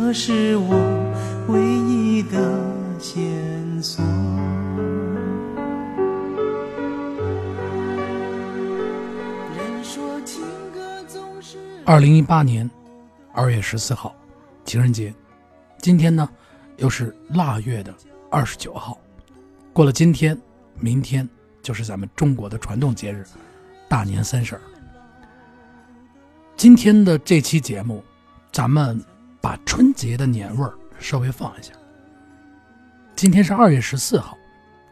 这是我唯一的线索。人说情歌总是二零一八年二月十四号，情人节。今天呢，又是腊月的二十九号。过了今天，明天就是咱们中国的传统节日大年三十儿。今天的这期节目，咱们把春节的年味儿稍微放一下。今天是二月十四号，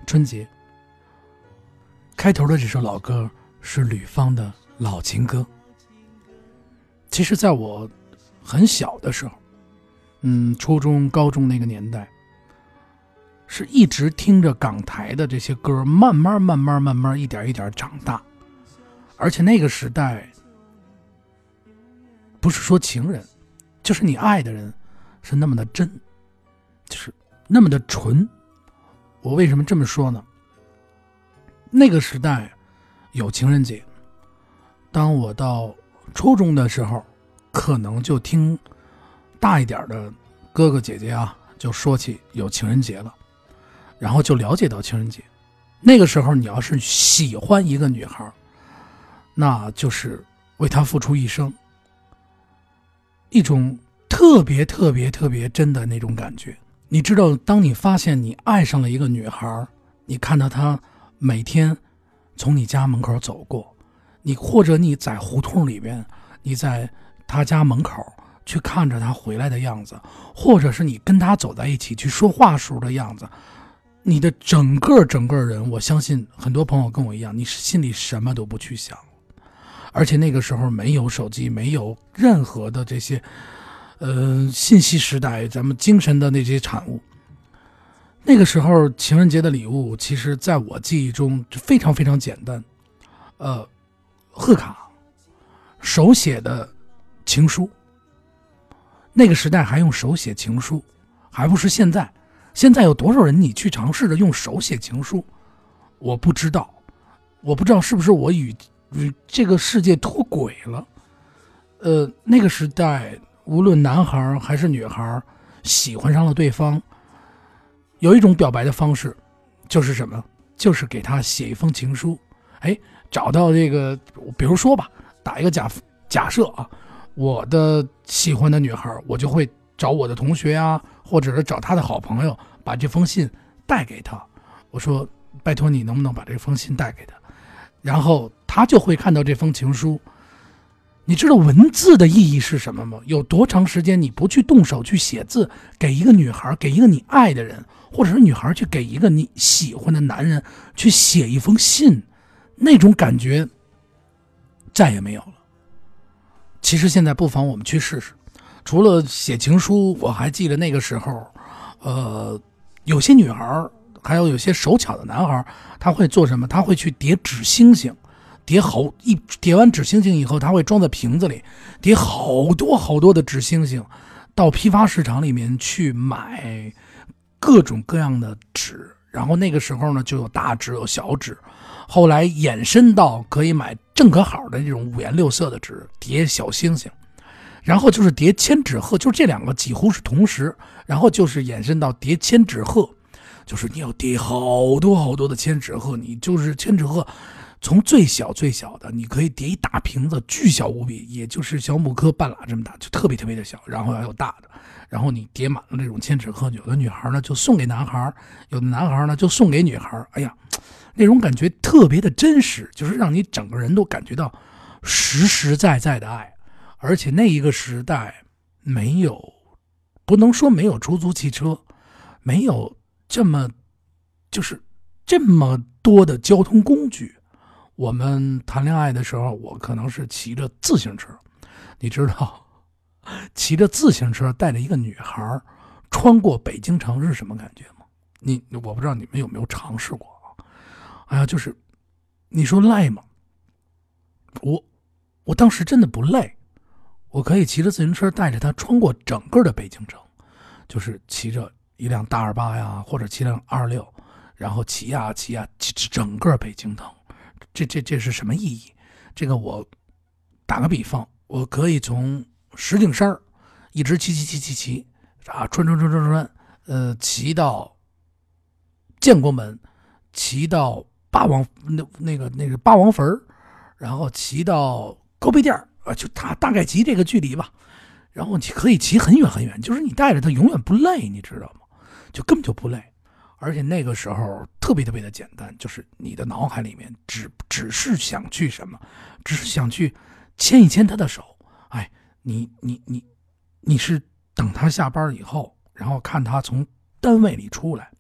春节。开头的这首老歌是吕方的老情歌。其实，在我很小的时候，嗯，初中、高中那个年代，是一直听着港台的这些歌，慢慢、慢慢、慢慢，一点一点长大。而且那个时代，不是说情人，就是你爱的人，是那么的真，就是那么的纯。我为什么这么说呢？那个时代有情人节，当我到初中的时候，可能就听大一点的哥哥姐姐啊，就说起有情人节了，然后就了解到情人节。那个时候，你要是喜欢一个女孩，那就是为她付出一生，一种特别特别特别真的那种感觉。你知道，当你发现你爱上了一个女孩，你看到她每天从你家门口走过。你或者你在胡同里边，你在他家门口去看着他回来的样子，或者是你跟他走在一起去说话时候的样子，你的整个整个人，我相信很多朋友跟我一样，你心里什么都不去想，而且那个时候没有手机，没有任何的这些，呃，信息时代，咱们精神的那些产物。那个时候情人节的礼物，其实在我记忆中就非常非常简单，呃。贺卡，手写的情书。那个时代还用手写情书，还不是现在。现在有多少人你去尝试着用手写情书？我不知道，我不知道是不是我与与这个世界脱轨了。呃，那个时代，无论男孩还是女孩，喜欢上了对方，有一种表白的方式，就是什么？就是给他写一封情书。哎。找到这个，比如说吧，打一个假假设啊，我的喜欢的女孩，我就会找我的同学呀，或者是找他的好朋友，把这封信带给他。我说，拜托你能不能把这封信带给他？然后他就会看到这封情书。你知道文字的意义是什么吗？有多长时间你不去动手去写字，给一个女孩，给一个你爱的人，或者是女孩去给一个你喜欢的男人去写一封信？那种感觉再也没有了。其实现在不妨我们去试试。除了写情书，我还记得那个时候，呃，有些女孩还有有些手巧的男孩他会做什么？他会去叠纸星星，叠好一叠完纸星星以后，他会装在瓶子里，叠好多好多的纸星星，到批发市场里面去买各种各样的纸。然后那个时候呢，就有大纸，有小纸。后来延伸到可以买正可好的这种五颜六色的纸叠小星星，然后就是叠千纸鹤，就这两个几乎是同时，然后就是延伸到叠千纸鹤，就是你要叠好多好多的千纸鹤，你就是千纸鹤，从最小最小的，你可以叠一大瓶子，巨小无比，也就是小母科半拉这么大，就特别特别的小，然后还有大的，然后你叠满了这种千纸鹤，有的女孩呢就送给男孩，有的男孩呢就送给女孩，哎呀。那种感觉特别的真实，就是让你整个人都感觉到实实在在的爱，而且那一个时代没有，不能说没有出租汽车，没有这么就是这么多的交通工具，我们谈恋爱的时候，我可能是骑着自行车。你知道，骑着自行车带着一个女孩穿过北京城是什么感觉吗？你我不知道你们有没有尝试过啊？哎呀，就是你说累吗？我我当时真的不累，我可以骑着自行车带着她穿过整个的北京城，就是骑着一辆大二八呀，或者骑辆二六，然后骑呀骑呀骑整个北京城，这这这是什么意义？这个我打个比方。我可以从石景山一直骑骑骑骑骑，啊，穿穿穿穿穿，呃，骑到建国门，骑到八王那那个那个八王坟然后骑到高碑店啊，就大大概骑这个距离吧。然后你可以骑很远很远，就是你带着它永远不累，你知道吗？就根本就不累，而且那个时候特别特别的简单，就是你的脑海里面只只是想去什么，只是想去。牵一牵他的手，哎，你你你，你是等他下班以后，然后看他从单位里出来，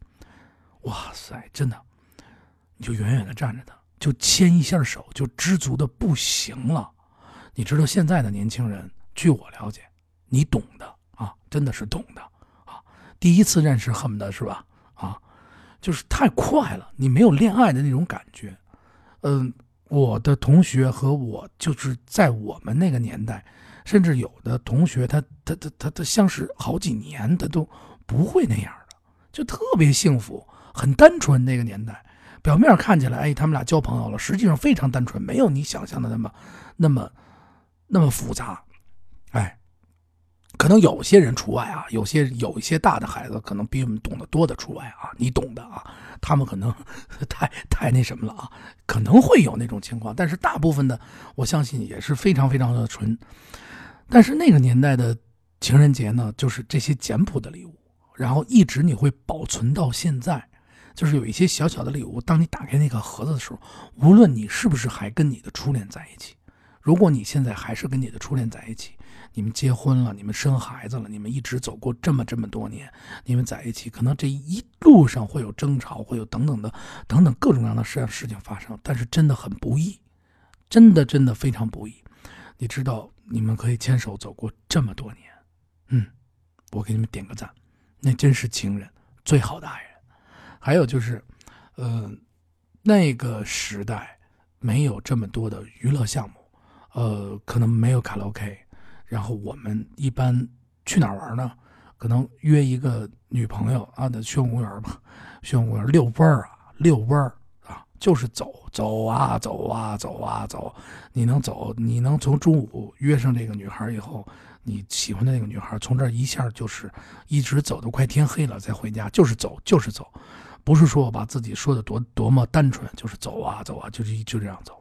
哇塞，真的，你就远远的站着他，就牵一下手，就知足的不行了。你知道现在的年轻人，据我了解，你懂的啊，真的是懂的啊。第一次认识恨不得是吧？就是太快了，你没有恋爱的那种感觉，嗯。我的同学和我就是在我们那个年代，甚至有的同学，他他他他他相识好几年，他都不会那样的，就特别幸福，很单纯。那个年代，表面看起来，哎，他们俩交朋友了，实际上非常单纯，没有你想象的那么那么那么复杂，哎。可能有些人除外啊，有些有一些大的孩子可能比我们懂得多的除外啊，你懂的啊，他们可能 太太那什么了啊，可能会有那种情况，但是大部分的我相信也是非常非常的纯。但是那个年代的情人节呢，就是这些简朴的礼物，然后一直你会保存到现在，就是有一些小小的礼物，当你打开那个盒子的时候，无论你是不是还跟你的初恋在一起，如果你现在还是跟你的初恋在一起。你们结婚了，你们生孩子了，你们一直走过这么这么多年，你们在一起，可能这一路上会有争吵，会有等等的等等各种各样的事事情发生，但是真的很不易，真的真的非常不易。你知道，你们可以牵手走过这么多年，嗯，我给你们点个赞，那真是情人，最好的爱人。还有就是，呃，那个时代没有这么多的娱乐项目，呃，可能没有卡拉 OK。然后我们一般去哪儿玩呢？可能约一个女朋友啊，在宣武公园吧，宣武公园遛弯儿啊，遛弯儿啊，就是走走啊，走啊，走啊，走。你能走，你能从中午约上这个女孩以后，你喜欢的那个女孩，从这一下就是一直走到快天黑了再回家，就是走，就是走，不是说我把自己说的多多么单纯，就是走啊，走啊，就是就这样走。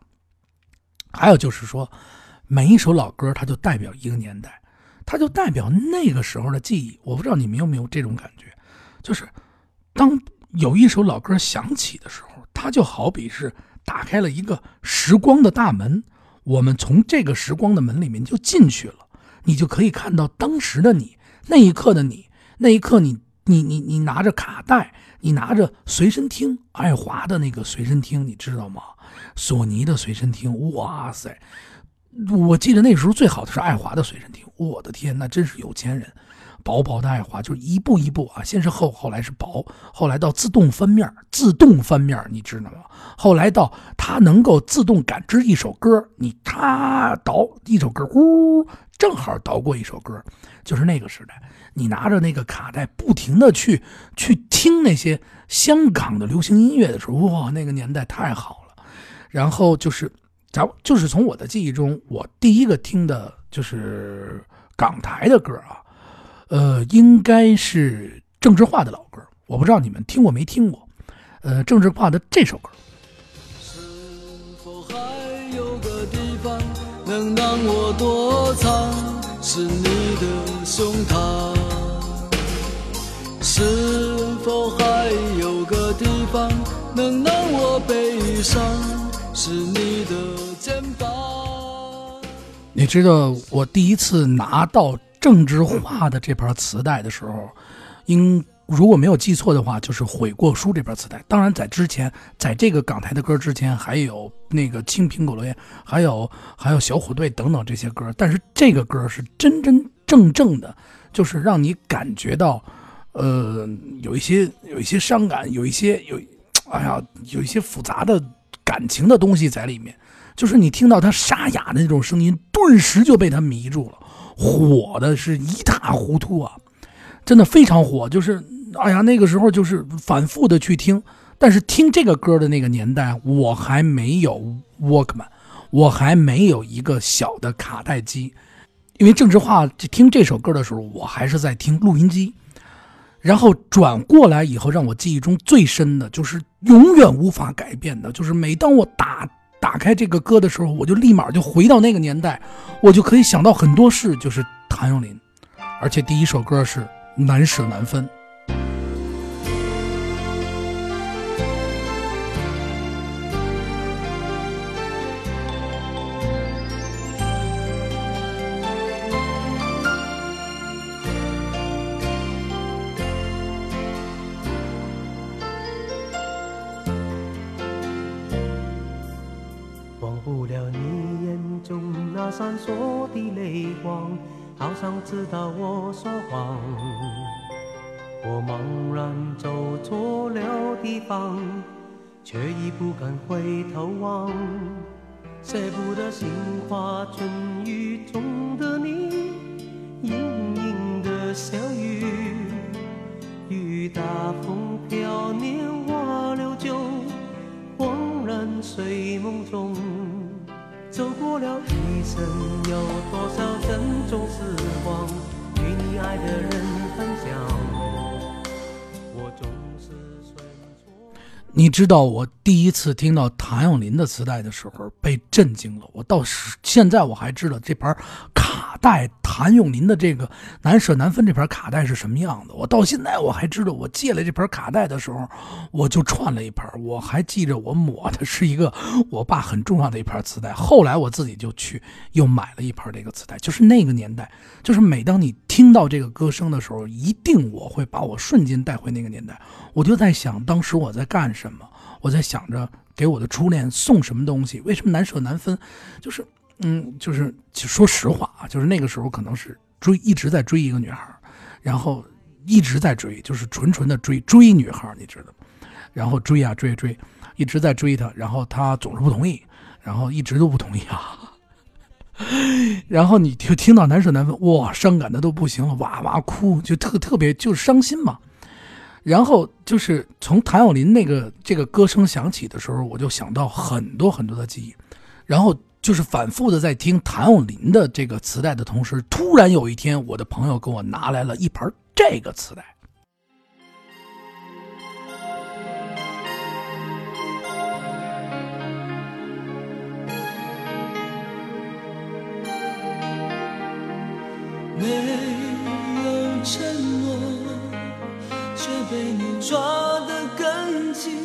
还有就是说。每一首老歌，它就代表一个年代，它就代表那个时候的记忆。我不知道你们有没有这种感觉，就是当有一首老歌响起的时候，它就好比是打开了一个时光的大门，我们从这个时光的门里面就进去了，你就可以看到当时的你，那一刻的你，那一刻你你你你拿着卡带，你拿着随身听，爱华的那个随身听，你知道吗？索尼的随身听，哇塞！我记得那时候最好的是爱华的随身听，我的天，那真是有钱人。薄薄的爱华就是一步一步啊，先是厚，后来是薄，后来到自动翻面，自动翻面，你知道吗？后来到它能够自动感知一首歌，你咔倒一首歌，呜，正好倒过一首歌，就是那个时代，你拿着那个卡带，不停的去去听那些香港的流行音乐的时候，哇，那个年代太好了。然后就是。咱就是从我的记忆中，我第一个听的就是港台的歌啊，呃，应该是郑智化的老歌，我不知道你们听过没听过，呃，郑智化的这首歌。是否还有个地方能让我躲藏？是你的胸膛。是否还有个地方能让我悲伤？是你的。肩膀。你知道我第一次拿到郑智化的这盘磁带的时候，应如果没有记错的话，就是《悔过书》这盘磁带。当然，在之前，在这个港台的歌之前，还有那个《青苹果乐园》，还有还有小虎队等等这些歌。但是这个歌是真真正正的，就是让你感觉到，呃，有一些有一些伤感，有一些有，哎呀，有一些复杂的感情的东西在里面。就是你听到他沙哑的那种声音，顿时就被他迷住了，火的是一塌糊涂啊！真的非常火。就是，哎呀，那个时候就是反复的去听。但是听这个歌的那个年代，我还没有 Walkman，我还没有一个小的卡带机。因为郑智化听这首歌的时候，我还是在听录音机。然后转过来以后，让我记忆中最深的就是永远无法改变的，就是每当我打。打开这个歌的时候，我就立马就回到那个年代，我就可以想到很多事，就是谭咏麟，而且第一首歌是《难舍难分》。知道我说谎，我茫然走错了地方，却已不敢回头望。舍不得杏花春雨中你知道我第一次听到谭咏麟的磁带的时候，被震惊了。我到现在我还知道这盘卡带。谭咏麟的这个《难舍难分》这盘卡带是什么样的？我到现在我还知道，我借了这盘卡带的时候，我就串了一盘。我还记着，我抹的是一个我爸很重要的一盘磁带。后来我自己就去又买了一盘这个磁带。就是那个年代，就是每当你听到这个歌声的时候，一定我会把我瞬间带回那个年代。我就在想，当时我在干什么？我在想着给我的初恋送什么东西？为什么难舍难分？就是。嗯，就是说实话啊，就是那个时候可能是追一直在追一个女孩，然后一直在追，就是纯纯的追追女孩，你知道吗然后追啊追追，一直在追她，然后她总是不同意，然后一直都不同意啊。然后你就听到难舍难分，哇，伤感的都不行了，哇哇哭，就特特别就是伤心嘛。然后就是从谭咏麟那个这个歌声响起的时候，我就想到很多很多的记忆，然后。就是反复的在听谭咏麟的这个磁带的同时，突然有一天，我的朋友给我拿来了一盘这个磁带。没有承诺，却被你抓得更紧。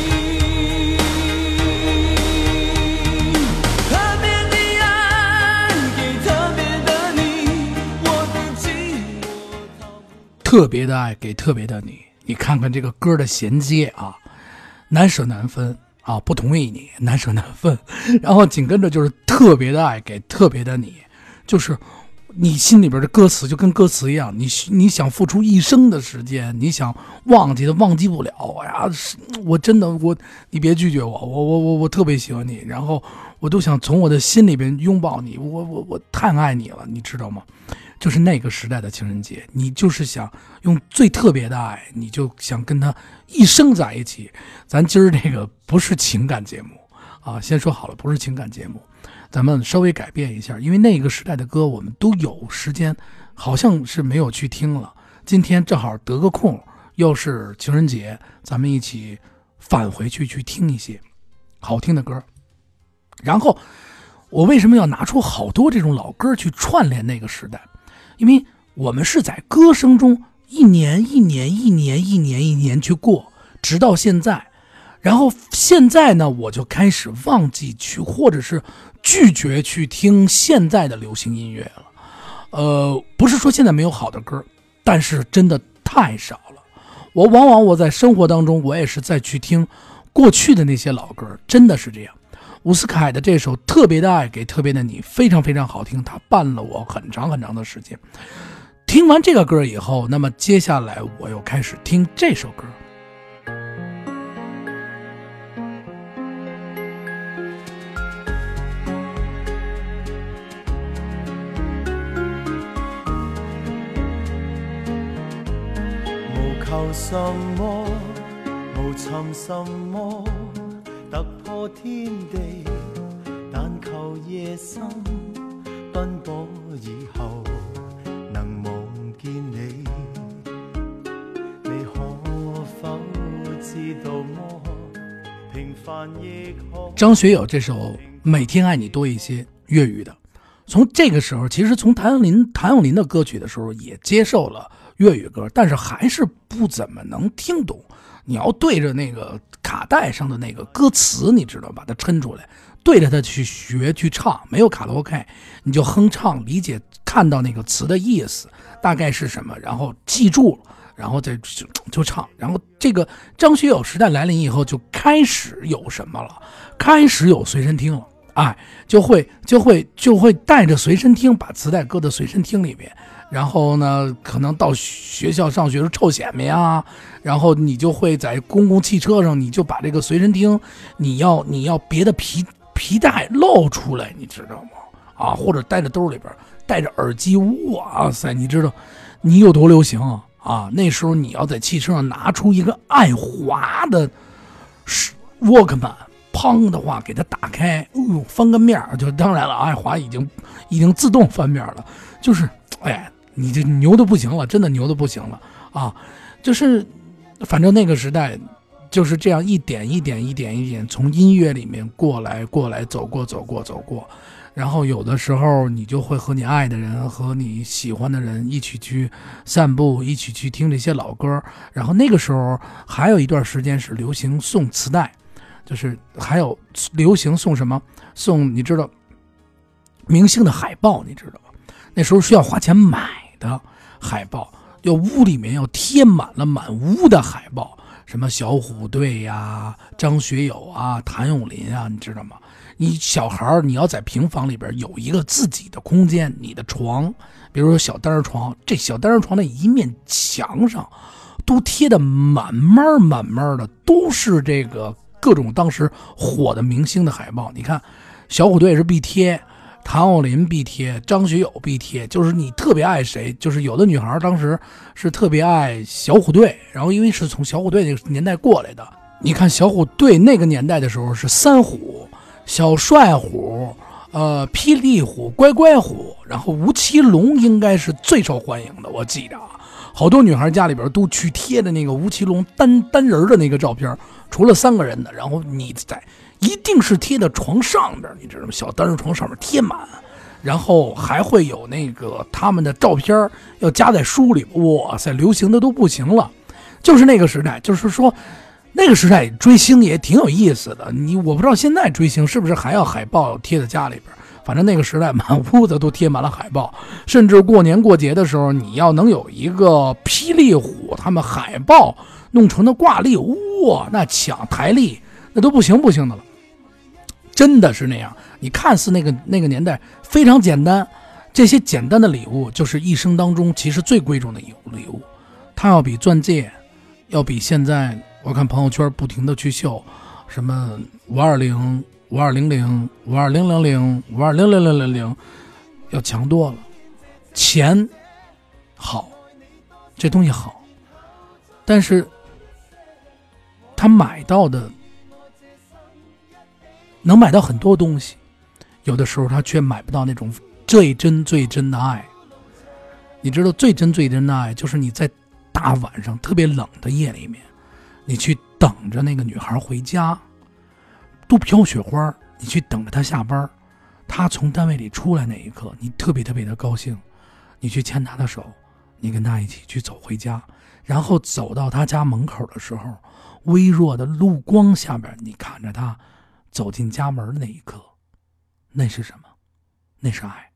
特别的爱给特别的你，你看看这个歌的衔接啊，难舍难分啊，不同意你难舍难分，然后紧跟着就是特别的爱给特别的你，就是你心里边的歌词就跟歌词一样，你你想付出一生的时间，你想忘记的忘记不了，哎呀，我真的我你别拒绝我，我我我我特别喜欢你，然后我都想从我的心里边拥抱你，我我我太爱你了，你知道吗？就是那个时代的情人节，你就是想用最特别的爱，你就想跟他一生在一起。咱今儿这个不是情感节目啊，先说好了，不是情感节目，咱们稍微改变一下，因为那个时代的歌我们都有时间，好像是没有去听了。今天正好得个空，又是情人节，咱们一起返回去去听一些好听的歌。然后我为什么要拿出好多这种老歌去串联那个时代？因为我们是在歌声中一年一年一年一年一年去过，直到现在。然后现在呢，我就开始忘记去，或者是拒绝去听现在的流行音乐了。呃，不是说现在没有好的歌，但是真的太少了。我往往我在生活当中，我也是在去听过去的那些老歌，真的是这样。伍思凯的这首《特别的爱给特别的你》非常非常好听，他伴了我很长很长的时间。听完这个歌以后，那么接下来我又开始听这首歌。求什么？无寻什么？突破天地，但求夜深奔波以后能望见你。你可否知道么？平凡亦可。张学友这首《每天爱你多一些》粤语的，从这个时候，其实从谭咏麟谭咏麟的歌曲的时候也接受了。粤语歌，但是还是不怎么能听懂。你要对着那个卡带上的那个歌词，你知道把它抻出来，对着它去学去唱。没有卡拉 OK，你就哼唱，理解看到那个词的意思大概是什么，然后记住，然后再就就唱。然后这个张学友时代来临以后，就开始有什么了？开始有随身听了，哎，就会就会就会带着随身听，把磁带搁在随身听里面。然后呢，可能到学校上学时候臭显摆呀，然后你就会在公共汽车上，你就把这个随身听，你要你要别的皮皮带露出来，你知道吗？啊，或者带着兜里边，带着耳机，哇塞，你知道你有多流行啊？啊，那时候你要在汽车上拿出一个爱华的沃克曼，砰的话给它打开，哦呦，翻个面儿就当然了，爱华已经已经自动翻面了，就是哎。你这牛的不行了，真的牛的不行了啊！就是，反正那个时代就是这样一点一点一点一点从音乐里面过来过来走过走过走过，然后有的时候你就会和你爱的人和你喜欢的人一起去散步，一起去听这些老歌。然后那个时候还有一段时间是流行送磁带，就是还有流行送什么送你知道明星的海报，你知道吗？那时候需要花钱买。的海报，要屋里面要贴满了满屋的海报，什么小虎队呀、张学友啊、谭咏麟啊，你知道吗？你小孩你要在平房里边有一个自己的空间，你的床，比如说小单人床，这小单人床的一面墙上都贴的满满满满的，都是这个各种当时火的明星的海报。你看，小虎队是必贴。谭咏麟必贴，张学友必贴，就是你特别爱谁，就是有的女孩当时是特别爱小虎队，然后因为是从小虎队那个年代过来的，你看小虎队那个年代的时候是三虎、小帅虎、呃霹雳虎、乖乖虎，然后吴奇隆应该是最受欢迎的，我记得，好多女孩家里边都去贴的那个吴奇隆单单人的那个照片，除了三个人的，然后你在。一定是贴在床上边，你知道吗？小单人床上面贴满，然后还会有那个他们的照片要夹在书里。哇塞，流行的都不行了，就是那个时代，就是说那个时代追星也挺有意思的。你我不知道现在追星是不是还要海报贴在家里边，反正那个时代满 屋子都贴满了海报，甚至过年过节的时候，你要能有一个霹雳虎他们海报弄成的挂历，哇，那抢台历那都不行不行的了。真的是那样，你看似那个那个年代非常简单，这些简单的礼物就是一生当中其实最贵重的礼物。礼物，它要比钻戒，要比现在我看朋友圈不停的去秀，什么五二零、五二零零、五二零零零、五二零零零零零，要强多了。钱好，这东西好，但是他买到的。能买到很多东西，有的时候他却买不到那种最真最真的爱。你知道最真最真的爱，就是你在大晚上特别冷的夜里面，你去等着那个女孩回家，都飘雪花，你去等着他下班，他从单位里出来那一刻，你特别特别的高兴，你去牵他的手，你跟他一起去走回家，然后走到他家门口的时候，微弱的路光下边，你看着他走进家门的那一刻，那是什么？那是爱，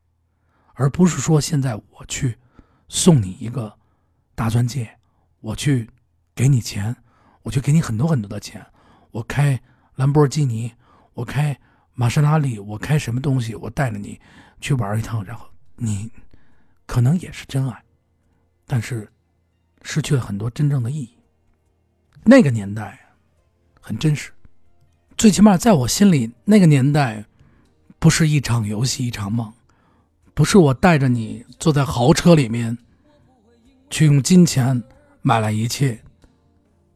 而不是说现在我去送你一个。大钻戒，我去给你钱，我去给你很多很多的钱。我开兰博基尼，我开玛莎拉蒂，我开什么东西？我带着你去玩一趟，然后你可能也是真爱，但是失去了很多真正的意义。那个年代很真实，最起码在我心里，那个年代不是一场游戏，一场梦，不是我带着你坐在豪车里面。去用金钱买来一切，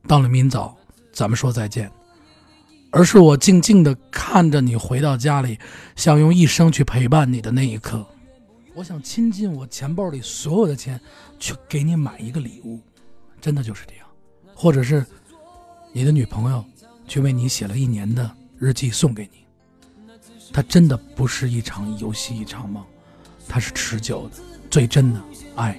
到了明早，咱们说再见。而是我静静的看着你回到家里，想用一生去陪伴你的那一刻。我想倾尽我钱包里所有的钱，去给你买一个礼物，真的就是这样。或者是你的女朋友，去为你写了一年的日记送给你。它真的不是一场游戏，一场梦，它是持久的、最真的爱。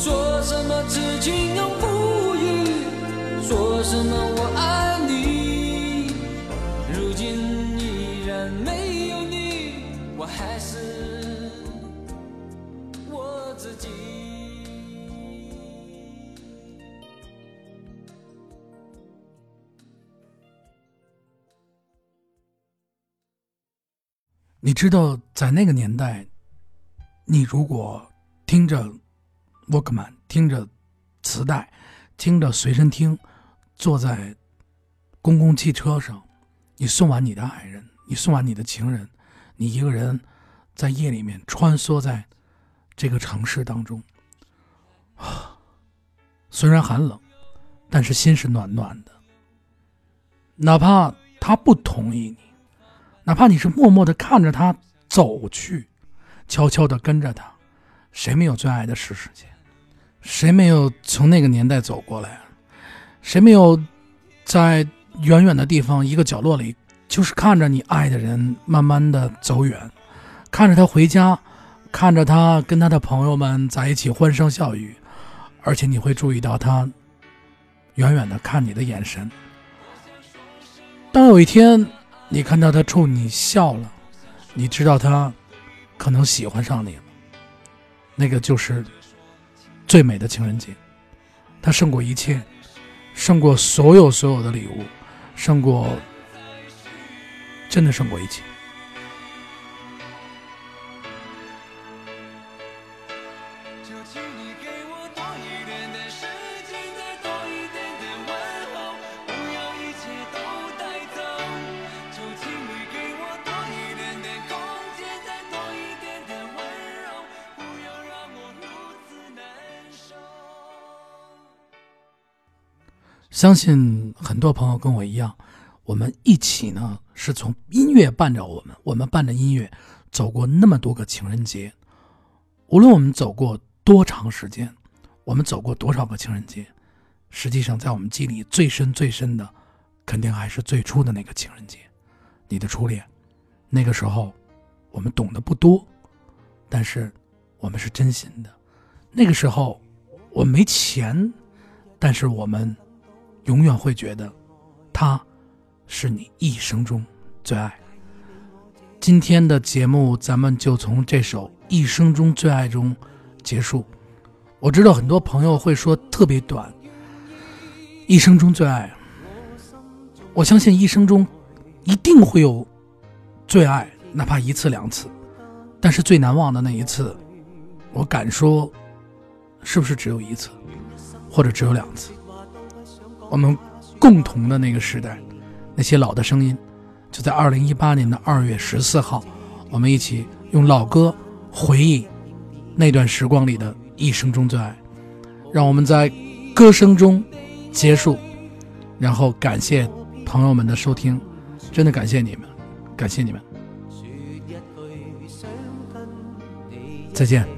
说什么痴情永不渝，说什么我爱你，如今依然没有你，我还是我自己。你知道，在那个年代，你如果听着。沃克曼听着磁带，听着随身听，坐在公共汽车上，你送完你的爱人，你送完你的情人，你一个人在夜里面穿梭在这个城市当中，啊，虽然寒冷，但是心是暖暖的。哪怕他不同意你，哪怕你是默默的看着他走去，悄悄的跟着他，谁没有最爱的时时间？谁没有从那个年代走过来？谁没有在远远的地方一个角落里，就是看着你爱的人慢慢的走远，看着他回家，看着他跟他的朋友们在一起欢声笑语，而且你会注意到他远远的看你的眼神。当有一天你看到他冲你笑了，你知道他可能喜欢上你了，那个就是。最美的情人节，它胜过一切，胜过所有所有的礼物，胜过，真的胜过一切。相信很多朋友跟我一样，我们一起呢是从音乐伴着我们，我们伴着音乐走过那么多个情人节。无论我们走过多长时间，我们走过多少个情人节，实际上在我们记忆里最深最深的，肯定还是最初的那个情人节，你的初恋。那个时候，我们懂得不多，但是我们是真心的。那个时候，我没钱，但是我们。永远会觉得，他是你一生中最爱。今天的节目，咱们就从这首《一生中最爱》中结束。我知道很多朋友会说特别短，一生中最爱。我相信一生中一定会有最爱，哪怕一次两次，但是最难忘的那一次，我敢说，是不是只有一次，或者只有两次？我们共同的那个时代，那些老的声音，就在二零一八年的二月十四号，我们一起用老歌回忆那段时光里的一生中最爱。让我们在歌声中结束，然后感谢朋友们的收听，真的感谢你们，感谢你们。再见。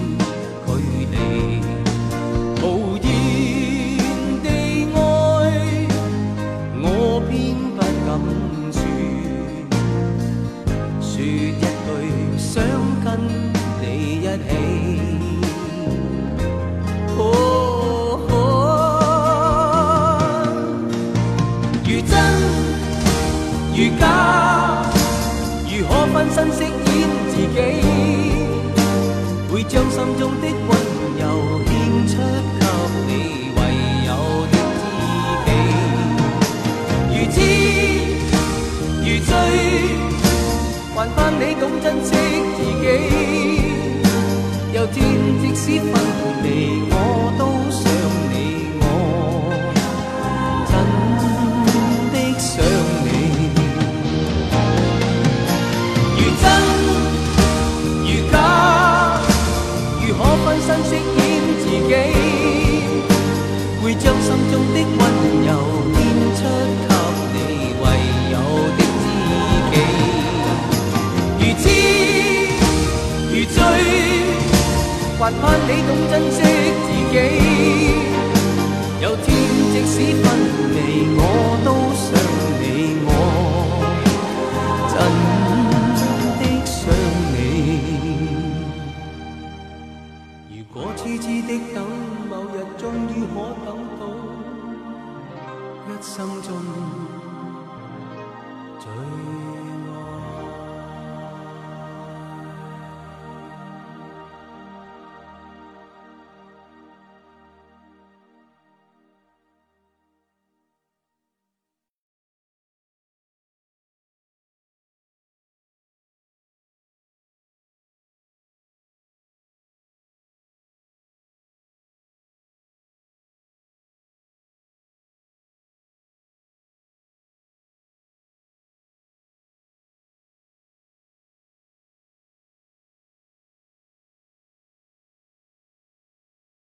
心中的温柔献出给你唯有的知己。如痴如醉，还盼你懂珍惜自己。有天即使分还盼你懂珍惜自己。有天即使分离。